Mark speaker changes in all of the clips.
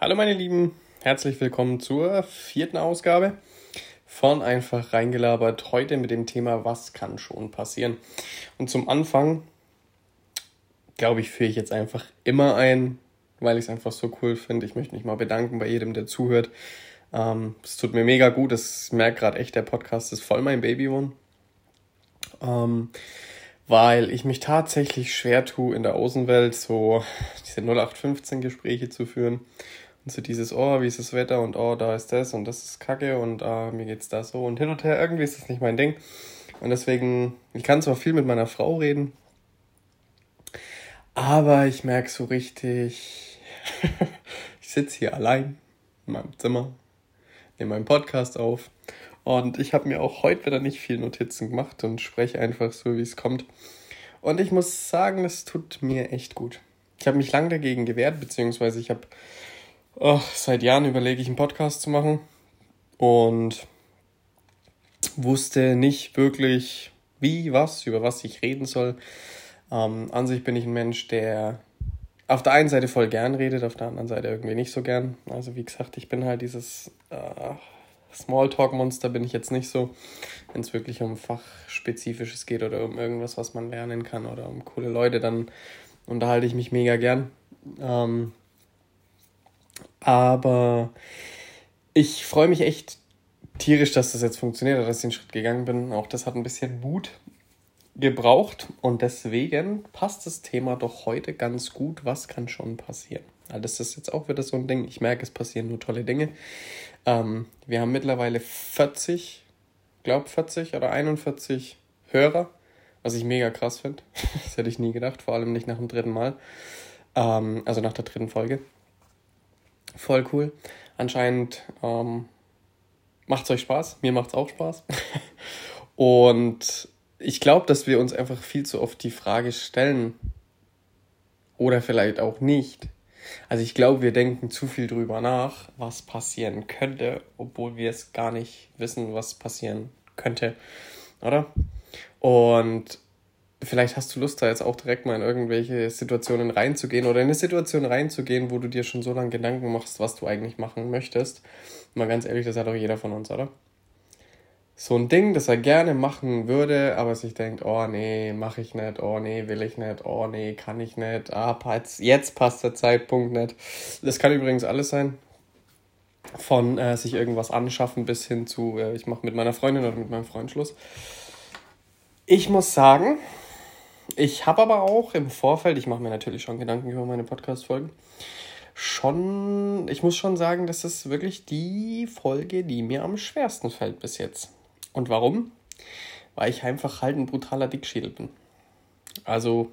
Speaker 1: Hallo meine Lieben, herzlich willkommen zur vierten Ausgabe von Einfach reingelabert. Heute mit dem Thema, was kann schon passieren. Und zum Anfang, glaube ich, führe ich jetzt einfach immer ein, weil ich es einfach so cool finde. Ich möchte mich mal bedanken bei jedem, der zuhört. Ähm, es tut mir mega gut. Es merkt gerade echt, der Podcast ist voll mein Baby One. Ähm, weil ich mich tatsächlich schwer tue, in der Außenwelt so diese 0815 Gespräche zu führen so dieses, oh, wie ist das Wetter und oh, da ist das und das ist Kacke und ah, mir geht's da so und hin und her. Irgendwie ist das nicht mein Ding. Und deswegen, ich kann zwar viel mit meiner Frau reden, aber ich merke so richtig, ich sitze hier allein in meinem Zimmer, nehme meinen Podcast auf und ich habe mir auch heute wieder nicht viel Notizen gemacht und spreche einfach so, wie es kommt. Und ich muss sagen, es tut mir echt gut. Ich habe mich lange dagegen gewehrt, beziehungsweise ich habe oh, seit Jahren überlege ich, einen Podcast zu machen und wusste nicht wirklich, wie, was, über was ich reden soll. Ähm, an sich bin ich ein Mensch, der auf der einen Seite voll gern redet, auf der anderen Seite irgendwie nicht so gern. Also wie gesagt, ich bin halt dieses äh, Smalltalk-Monster bin ich jetzt nicht so. Wenn es wirklich um Fachspezifisches geht oder um irgendwas, was man lernen kann oder um coole Leute, dann unterhalte ich mich mega gern. Ähm, aber ich freue mich echt tierisch, dass das jetzt funktioniert dass ich den Schritt gegangen bin. Auch das hat ein bisschen Mut gebraucht und deswegen passt das Thema doch heute ganz gut. Was kann schon passieren? Das ist jetzt auch wieder so ein Ding. Ich merke, es passieren nur tolle Dinge. Ähm, wir haben mittlerweile 40, glaube 40 oder 41 Hörer, was ich mega krass finde. das hätte ich nie gedacht, vor allem nicht nach dem dritten Mal. Ähm, also nach der dritten Folge. Voll cool. Anscheinend ähm, macht es euch Spaß. Mir macht es auch Spaß. Und ich glaube, dass wir uns einfach viel zu oft die Frage stellen, oder vielleicht auch nicht. Also ich glaube, wir denken zu viel drüber nach, was passieren könnte, obwohl wir es gar nicht wissen, was passieren könnte. Oder? Und vielleicht hast du Lust, da jetzt auch direkt mal in irgendwelche Situationen reinzugehen oder in eine Situation reinzugehen, wo du dir schon so lange Gedanken machst, was du eigentlich machen möchtest. Mal ganz ehrlich, das hat doch jeder von uns, oder? So ein Ding, das er gerne machen würde, aber sich denkt, oh nee, mache ich nicht, oh nee, will ich nicht, oh nee, kann ich nicht, ah, jetzt passt der Zeitpunkt nicht. Das kann übrigens alles sein. Von äh, sich irgendwas anschaffen bis hin zu, äh, ich mache mit meiner Freundin oder mit meinem Freund Schluss. Ich muss sagen, ich habe aber auch im Vorfeld, ich mache mir natürlich schon Gedanken über meine Podcast-Folgen, schon, ich muss schon sagen, das ist wirklich die Folge, die mir am schwersten fällt bis jetzt. Und warum? Weil ich einfach halt ein brutaler Dickschädel bin. Also,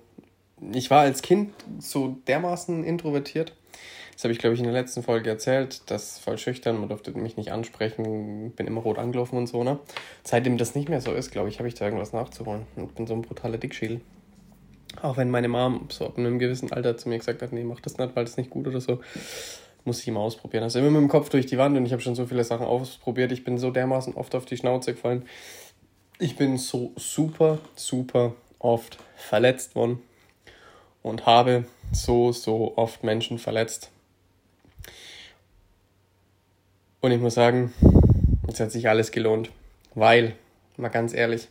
Speaker 1: ich war als Kind so dermaßen introvertiert. Das habe ich, glaube ich, in der letzten Folge erzählt. Das voll schüchtern, man durfte mich nicht ansprechen, bin immer rot angelaufen und so, ne? Seitdem das nicht mehr so ist, glaube ich, habe ich da irgendwas nachzuholen. Und bin so ein brutaler Dickschädel. Auch wenn meine Mom so ab einem gewissen Alter zu mir gesagt hat, nee, mach das nicht, weil das nicht gut oder so, muss ich immer ausprobieren. Also immer mit dem Kopf durch die Wand und ich habe schon so viele Sachen ausprobiert. Ich bin so dermaßen oft auf die Schnauze gefallen. Ich bin so super, super oft verletzt worden und habe so, so oft Menschen verletzt. Und ich muss sagen, es hat sich alles gelohnt, weil, mal ganz ehrlich,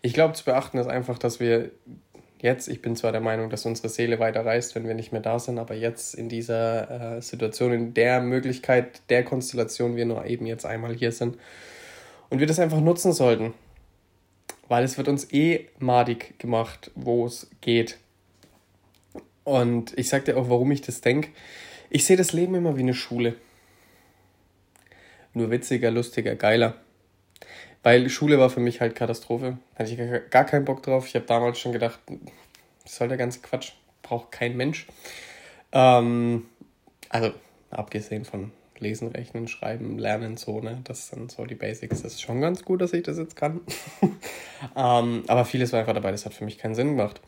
Speaker 1: ich glaube zu beachten ist einfach, dass wir jetzt, ich bin zwar der Meinung, dass unsere Seele weiter reist, wenn wir nicht mehr da sind, aber jetzt in dieser äh, Situation, in der Möglichkeit, der Konstellation, wir nur eben jetzt einmal hier sind und wir das einfach nutzen sollten, weil es wird uns eh madig gemacht, wo es geht. Und ich sag dir auch, warum ich das denke. Ich sehe das Leben immer wie eine Schule. Nur witziger, lustiger, geiler. Weil Schule war für mich halt Katastrophe. Hatte ich gar keinen Bock drauf. Ich habe damals schon gedacht, was soll der ganze Quatsch? Braucht kein Mensch. Ähm, also, abgesehen von Lesen, Rechnen, Schreiben, Lernen, so, ne? Das sind so die Basics. Das ist schon ganz gut, dass ich das jetzt kann. ähm, aber vieles war einfach dabei, das hat für mich keinen Sinn gemacht.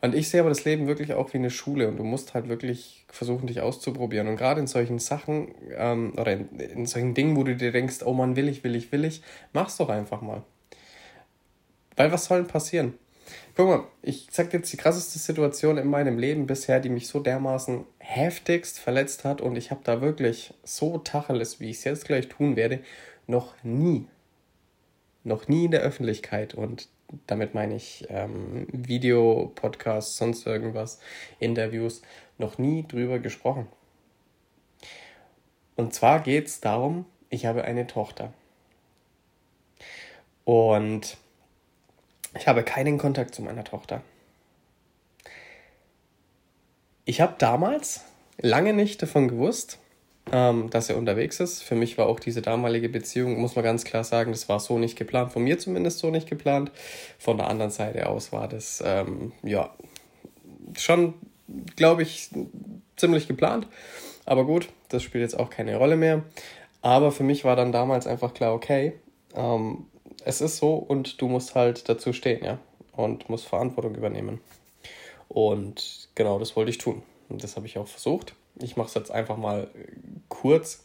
Speaker 1: Und ich sehe aber das Leben wirklich auch wie eine Schule und du musst halt wirklich versuchen, dich auszuprobieren. Und gerade in solchen Sachen ähm, oder in, in solchen Dingen, wo du dir denkst, oh Mann, will ich, will ich, will ich, mach's doch einfach mal. Weil was soll denn passieren? Guck mal, ich sag jetzt die krasseste Situation in meinem Leben bisher, die mich so dermaßen heftigst verletzt hat und ich habe da wirklich so Tacheles, wie ich es jetzt gleich tun werde, noch nie, noch nie in der Öffentlichkeit und damit meine ich ähm, Video, Podcasts, sonst irgendwas, Interviews, noch nie drüber gesprochen. Und zwar geht es darum, ich habe eine Tochter. Und ich habe keinen Kontakt zu meiner Tochter. Ich habe damals lange nicht davon gewusst, ähm, dass er unterwegs ist. Für mich war auch diese damalige Beziehung, muss man ganz klar sagen, das war so nicht geplant. Von mir zumindest so nicht geplant. Von der anderen Seite aus war das, ähm, ja, schon, glaube ich, ziemlich geplant. Aber gut, das spielt jetzt auch keine Rolle mehr. Aber für mich war dann damals einfach klar, okay, ähm, es ist so und du musst halt dazu stehen, ja. Und musst Verantwortung übernehmen. Und genau das wollte ich tun. Und das habe ich auch versucht. Ich mache es jetzt einfach mal kurz,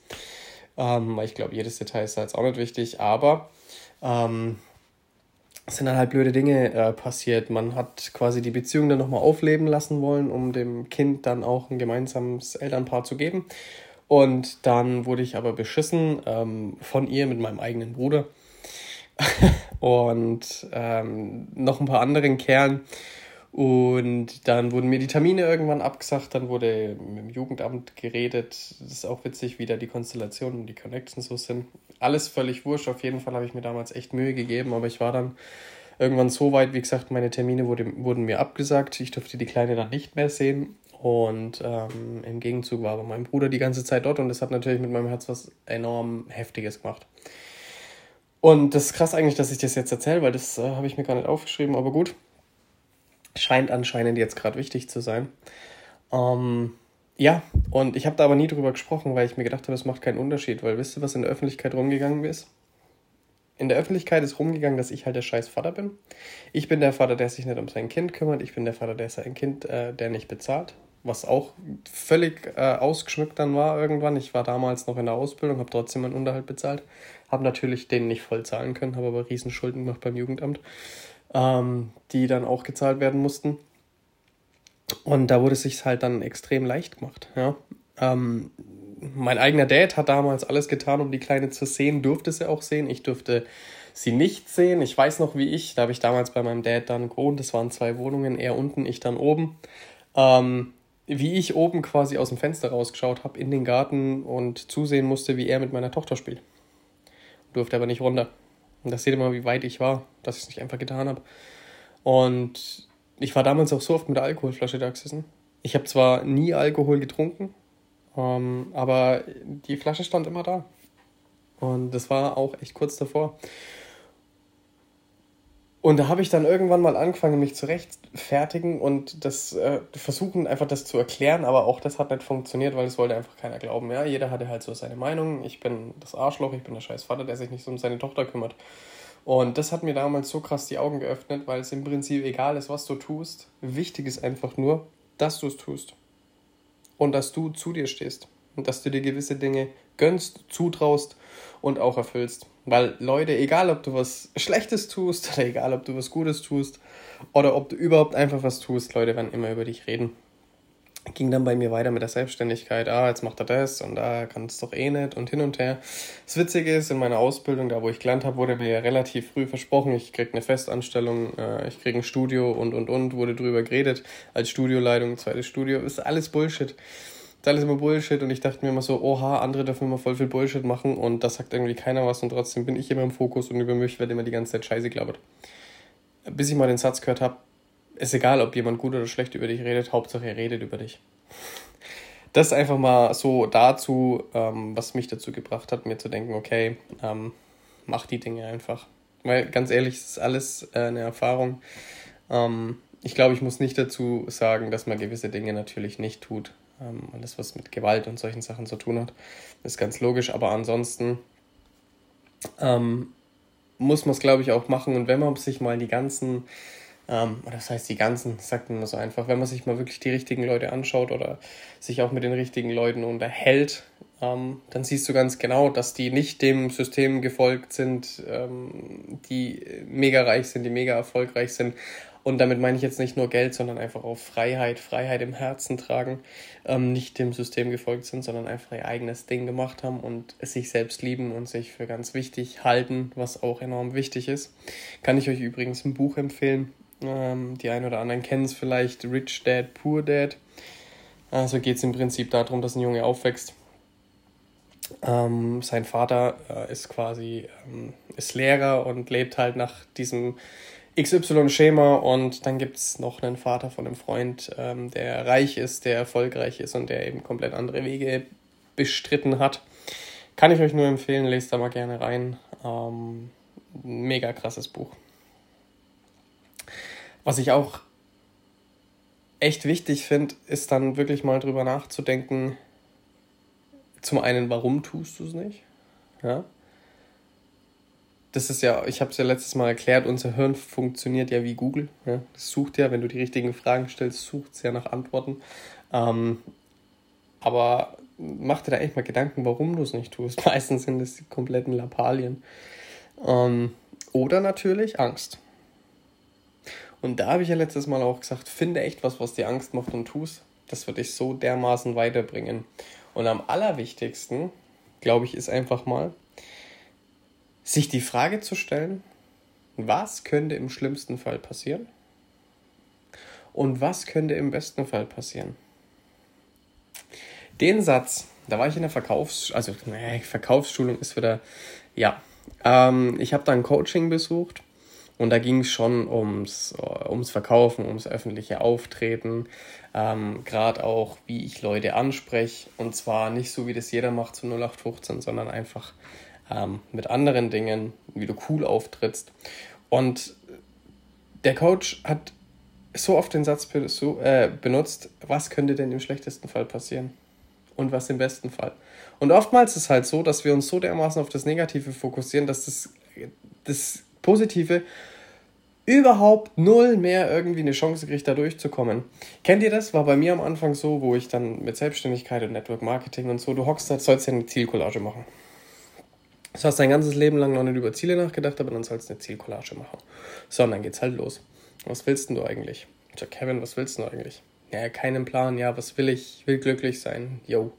Speaker 1: ähm, weil ich glaube, jedes Detail ist da jetzt auch nicht wichtig. Aber ähm, es sind dann halt blöde Dinge äh, passiert. Man hat quasi die Beziehung dann nochmal aufleben lassen wollen, um dem Kind dann auch ein gemeinsames Elternpaar zu geben. Und dann wurde ich aber beschissen ähm, von ihr mit meinem eigenen Bruder und ähm, noch ein paar anderen Kerlen. Und dann wurden mir die Termine irgendwann abgesagt, dann wurde mit dem Jugendamt geredet. Das ist auch witzig, wie da die Konstellationen und die Connections so sind. Alles völlig wurscht. Auf jeden Fall habe ich mir damals echt Mühe gegeben, aber ich war dann irgendwann so weit, wie gesagt, meine Termine wurde, wurden mir abgesagt. Ich durfte die Kleine dann nicht mehr sehen. Und ähm, im Gegenzug war aber mein Bruder die ganze Zeit dort und das hat natürlich mit meinem Herz was enorm Heftiges gemacht. Und das ist krass eigentlich, dass ich das jetzt erzähle, weil das äh, habe ich mir gar nicht aufgeschrieben, aber gut scheint anscheinend jetzt gerade wichtig zu sein. Ähm, ja, und ich habe da aber nie drüber gesprochen, weil ich mir gedacht habe, es macht keinen Unterschied, weil wisst ihr, was in der Öffentlichkeit rumgegangen ist? In der Öffentlichkeit ist rumgegangen, dass ich halt der scheiß Vater bin. Ich bin der Vater, der sich nicht um sein Kind kümmert. Ich bin der Vater, der sein Kind, äh, der nicht bezahlt. Was auch völlig äh, ausgeschmückt dann war irgendwann. Ich war damals noch in der Ausbildung, habe trotzdem meinen Unterhalt bezahlt. Habe natürlich den nicht voll zahlen können, habe aber Riesenschulden gemacht beim Jugendamt ähm, die dann auch gezahlt werden mussten. Und da wurde es sich halt dann extrem leicht gemacht. Ja? Ähm, mein eigener Dad hat damals alles getan, um die Kleine zu sehen, durfte sie auch sehen. Ich durfte sie nicht sehen. Ich weiß noch, wie ich, da habe ich damals bei meinem Dad dann gewohnt. Das waren zwei Wohnungen, er unten, ich dann oben. Ähm, wie ich oben quasi aus dem Fenster rausgeschaut habe in den Garten und zusehen musste, wie er mit meiner Tochter spielt. Durfte aber nicht runter. Und das seht ihr mal, wie weit ich war, dass ich es nicht einfach getan habe. Und ich war damals auch so oft mit der Alkoholflasche da gesessen. Ich habe zwar nie Alkohol getrunken, ähm, aber die Flasche stand immer da. Und das war auch echt kurz davor. Und da habe ich dann irgendwann mal angefangen, mich zu rechtfertigen und das äh, versuchen, einfach das zu erklären, aber auch das hat nicht funktioniert, weil es wollte einfach keiner glauben. Ja, jeder hatte halt so seine Meinung. Ich bin das Arschloch, ich bin der scheiß Vater, der sich nicht so um seine Tochter kümmert. Und das hat mir damals so krass die Augen geöffnet, weil es im Prinzip egal ist, was du tust. Wichtig ist einfach nur, dass du es tust. Und dass du zu dir stehst. Und dass du dir gewisse Dinge gönnst, zutraust und auch erfüllst. Weil Leute, egal ob du was Schlechtes tust oder egal ob du was Gutes tust oder ob du überhaupt einfach was tust, Leute werden immer über dich reden. Ging dann bei mir weiter mit der Selbstständigkeit. Ah, jetzt macht er das und da ah, kann es doch eh nicht und hin und her. Das Witzige ist, in meiner Ausbildung, da wo ich gelernt habe, wurde mir ja relativ früh versprochen, ich krieg eine Festanstellung, äh, ich krieg ein Studio und und und, wurde drüber geredet. Als Studioleitung, zweites Studio, ist alles Bullshit ist alles immer Bullshit und ich dachte mir immer so, oha, andere dürfen immer voll viel Bullshit machen und das sagt irgendwie keiner was und trotzdem bin ich immer im Fokus und über mich wird immer die ganze Zeit Scheiße gelabert. Bis ich mal den Satz gehört habe, ist egal, ob jemand gut oder schlecht über dich redet, Hauptsache er redet über dich. Das ist einfach mal so dazu, ähm, was mich dazu gebracht hat, mir zu denken, okay, ähm, mach die Dinge einfach. Weil ganz ehrlich, es ist alles äh, eine Erfahrung. Ähm, ich glaube, ich muss nicht dazu sagen, dass man gewisse Dinge natürlich nicht tut. Ähm, alles, was mit Gewalt und solchen Sachen zu tun hat, ist ganz logisch. Aber ansonsten ähm, muss man es, glaube ich, auch machen. Und wenn man sich mal die ganzen, ähm, oder das heißt die ganzen, sagt man so einfach, wenn man sich mal wirklich die richtigen Leute anschaut oder sich auch mit den richtigen Leuten unterhält, ähm, dann siehst du ganz genau, dass die nicht dem System gefolgt sind, ähm, die mega reich sind, die mega erfolgreich sind, Und damit meine ich jetzt nicht nur Geld, sondern einfach auch Freiheit, Freiheit im Herzen tragen, ähm, nicht dem System gefolgt sind, sondern einfach ihr eigenes Ding gemacht haben und sich selbst lieben und sich für ganz wichtig halten, was auch enorm wichtig ist. Kann ich euch übrigens ein Buch empfehlen. Ähm, die einen oder anderen kennen es vielleicht, Rich Dad, Poor Dad. Also geht es im Prinzip darum, dass ein Junge aufwächst. Ähm, sein Vater äh, ist quasi ähm, ist Lehrer und lebt halt nach diesem XY-Schema und dann gibt es noch einen Vater von einem Freund, ähm, der reich ist, der erfolgreich ist und der eben komplett andere Wege bestritten hat. Kann ich euch nur empfehlen, lest da mal gerne rein. Ähm, mega krasses Buch. Was ich auch echt wichtig finde, ist dann wirklich mal drüber nachzudenken. Zum einen, warum tust du es nicht? Ja das ist ja, ich habe es ja letztes Mal erklärt, unser Hirn funktioniert ja wie Google. Ja? Das sucht ja, wenn du die richtigen Fragen stellst, sucht es ja nach Antworten. Ähm, aber mach dir da echt mal Gedanken, warum du es nicht tust. Meistens sind es die kompletten Lappalien. Ähm, oder natürlich Angst. Und da habe ich ja letztes Mal auch gesagt, finde echt was, was dir Angst macht und tust. Das wird dich so dermaßen weiterbringen. Und am allerwichtigsten, glaube ich, ist einfach mal, sich die Frage zu stellen, was könnte im schlimmsten Fall passieren? Und was könnte im besten Fall passieren. Den Satz, da war ich in der Verkaufs-, also nee, Verkaufsschulung ist wieder, ja, ähm, ich habe da ein Coaching besucht und da ging es schon ums, ums Verkaufen, ums öffentliche Auftreten, ähm, gerade auch, wie ich Leute anspreche und zwar nicht so, wie das jeder macht zu 0815, sondern einfach ähm, mit anderen Dingen, wie du cool auftrittst. Und der Coach hat so oft den Satz äh, benutzt, was könnte denn im schlechtesten Fall passieren? Und was im besten Fall? Und oftmals ist es halt so, dass wir uns so dermaßen auf das Negative fokussieren, dass das, das Positive überhaupt null mehr irgendwie eine Chance kriegt, da durchzukommen. Kennt ihr das? War bei mir am Anfang so, wo ich dann mit Selbstständigkeit und Network Marketing und so, du hockst da, sollst ja eine Zielcollage machen. Du hast dein ganzes Leben lang noch nicht über Ziele nachgedacht, aber dann sollst du eine Zielcollage machen. So, und dann geht's halt los. Was willst denn du eigentlich? Ich sag, Kevin, was willst du eigentlich? Ja, keinen Plan. Ja, was will ich? Ich will glücklich sein. Yo,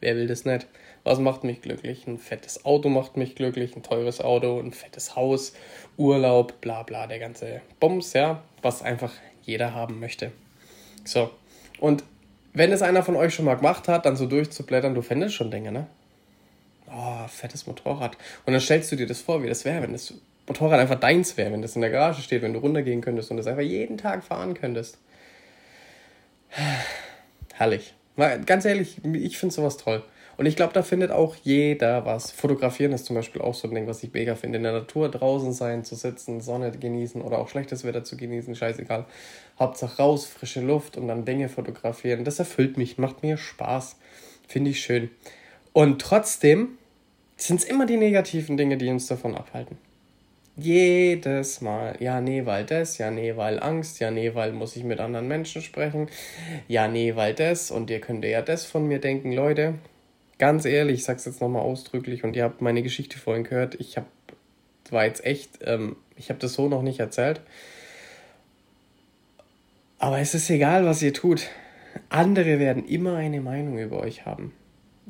Speaker 1: wer will das nicht? Was macht mich glücklich? Ein fettes Auto macht mich glücklich, ein teures Auto, ein fettes Haus, Urlaub, bla bla, der ganze Bums, ja, was einfach jeder haben möchte. So, und wenn es einer von euch schon mal gemacht hat, dann so durchzublättern, du fändest schon Dinge, ne? Oh, fettes Motorrad. Und dann stellst du dir das vor, wie das wäre, wenn das Motorrad einfach deins wäre, wenn das in der Garage steht, wenn du runtergehen könntest und das einfach jeden Tag fahren könntest. Herrlich. Mal, ganz ehrlich, ich finde sowas toll. Und ich glaube, da findet auch jeder was. Fotografieren ist zum Beispiel auch so ein Ding, was ich mega finde. In der Natur draußen sein, zu sitzen, Sonne genießen oder auch schlechtes Wetter zu genießen, scheißegal. Hauptsache raus, frische Luft und dann Dinge fotografieren. Das erfüllt mich, macht mir Spaß. Finde ich schön. Und trotzdem sind es immer die negativen Dinge, die uns davon abhalten. Jedes Mal. Ja, nee, weil das, ja, nee, weil Angst, ja, nee, weil muss ich mit anderen Menschen sprechen, ja, nee, weil das und ihr könnt ja das von mir denken, Leute. Ganz ehrlich, ich sag's jetzt nochmal ausdrücklich und ihr habt meine Geschichte vorhin gehört. Ich hab, war jetzt echt, ähm, ich habe das so noch nicht erzählt. Aber es ist egal, was ihr tut. Andere werden immer eine Meinung über euch haben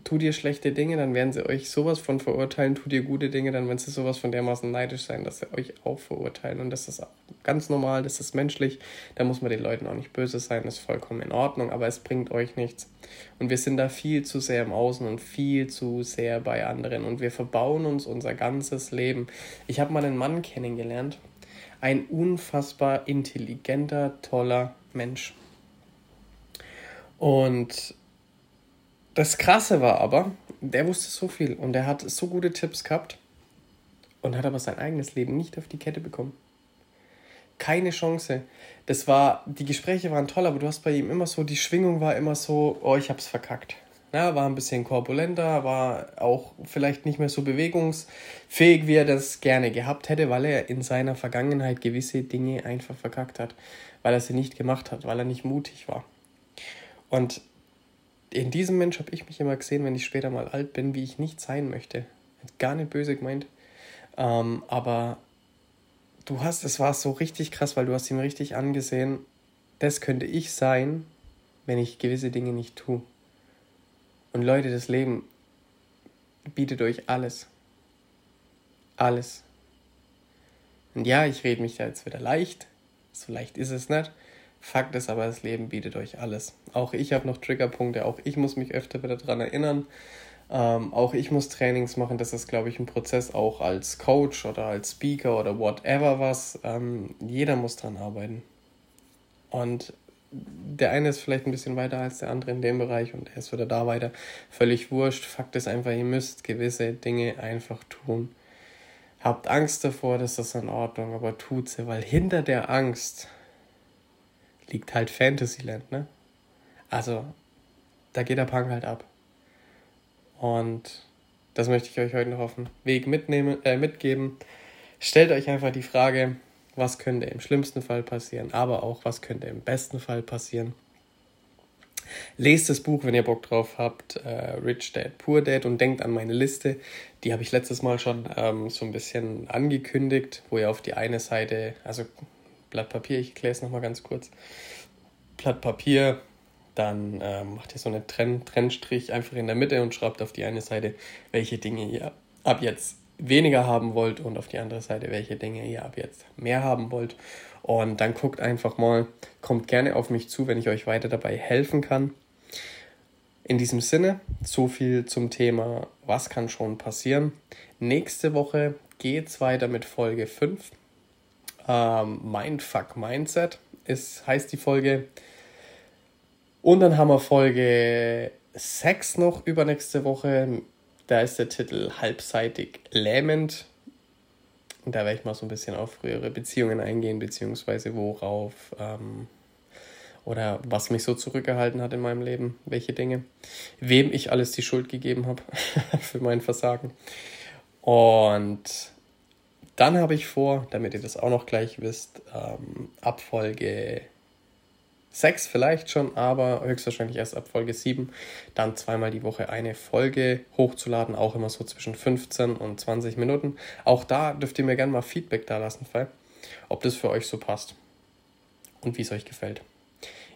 Speaker 1: tut ihr schlechte Dinge, dann werden sie euch sowas von verurteilen. Tut ihr gute Dinge, dann werden sie sowas von dermaßen neidisch sein, dass sie euch auch verurteilen. Und das ist ganz normal, das ist menschlich. Da muss man den Leuten auch nicht böse sein, das ist vollkommen in Ordnung, aber es bringt euch nichts. Und wir sind da viel zu sehr im Außen und viel zu sehr bei anderen. Und wir verbauen uns unser ganzes Leben. Ich habe mal einen Mann kennengelernt, ein unfassbar intelligenter, toller Mensch. Und das Krasse war aber, der wusste so viel und er hat so gute Tipps gehabt und hat aber sein eigenes Leben nicht auf die Kette bekommen. Keine Chance. Das war, die Gespräche waren toll, aber du hast bei ihm immer so, die Schwingung war immer so, oh, ich hab's verkackt. Ja, war ein bisschen korpulenter, war auch vielleicht nicht mehr so bewegungsfähig, wie er das gerne gehabt hätte, weil er in seiner Vergangenheit gewisse Dinge einfach verkackt hat, weil er sie nicht gemacht hat, weil er nicht mutig war. Und in diesem Mensch habe ich mich immer gesehen, wenn ich später mal alt bin, wie ich nicht sein möchte. Gar nicht böse gemeint. Ähm, aber du hast, es war so richtig krass, weil du hast ihm richtig angesehen, das könnte ich sein, wenn ich gewisse Dinge nicht tue. Und Leute, das Leben bietet euch alles. Alles. Und ja, ich rede mich da jetzt wieder leicht. So leicht ist es nicht. Fakt ist aber, das Leben bietet euch alles. Auch ich habe noch Triggerpunkte, auch ich muss mich öfter wieder daran erinnern. Ähm, auch ich muss Trainings machen. Das ist, glaube ich, ein Prozess auch als Coach oder als Speaker oder whatever was. Ähm, jeder muss dran arbeiten. Und der eine ist vielleicht ein bisschen weiter als der andere in dem Bereich und er ist wieder da weiter. Völlig wurscht. Fakt ist einfach, ihr müsst gewisse Dinge einfach tun. Habt Angst davor, das ist in Ordnung, aber tut sie, weil hinter der Angst liegt halt Fantasyland, ne? Also, da geht der Punk halt ab. Und das möchte ich euch heute noch auf den Weg mitnehmen, äh, mitgeben. Stellt euch einfach die Frage, was könnte im schlimmsten Fall passieren, aber auch was könnte im besten Fall passieren. Lest das Buch, wenn ihr Bock drauf habt, äh, Rich Dad, Poor Dad und denkt an meine Liste. Die habe ich letztes Mal schon ähm, so ein bisschen angekündigt, wo ihr auf die eine Seite, also Blatt Papier, ich erkläre es nochmal ganz kurz. Blatt Papier, dann ähm, macht ihr so einen Trenn Trennstrich einfach in der Mitte und schreibt auf die eine Seite, welche Dinge ihr ab jetzt weniger haben wollt und auf die andere Seite, welche Dinge ihr ab jetzt mehr haben wollt. Und dann guckt einfach mal, kommt gerne auf mich zu, wenn ich euch weiter dabei helfen kann. In diesem Sinne, so viel zum Thema, was kann schon passieren. Nächste Woche geht es weiter mit Folge 5. Ähm, Mindfuck Mindset ist, heißt die Folge. Und dann haben wir Folge 6 noch übernächste Woche da ist der Titel halbseitig lähmend. Und da werde ich mal so ein bisschen auf frühere Beziehungen eingehen, beziehungsweise worauf ähm, oder was mich so zurückgehalten hat in meinem Leben, welche Dinge, wem ich alles die Schuld gegeben habe für mein Versagen. Und dann habe ich vor, damit ihr das auch noch gleich wisst, ähm, Abfolge 6 vielleicht schon, aber höchstwahrscheinlich erst ab Folge 7 dann zweimal die Woche eine Folge hochzuladen, auch immer so zwischen 15 und 20 Minuten. Auch da dürft ihr mir gerne mal Feedback da lassen, ob das für euch so passt und wie es euch gefällt.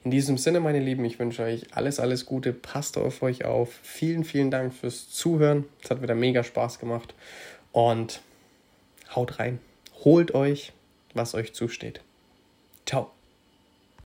Speaker 1: In diesem Sinne, meine Lieben, ich wünsche euch alles, alles Gute. Passt auf euch auf. Vielen, vielen Dank fürs Zuhören. Es hat wieder mega Spaß gemacht. Und haut rein. Holt euch, was euch zusteht. Ciao.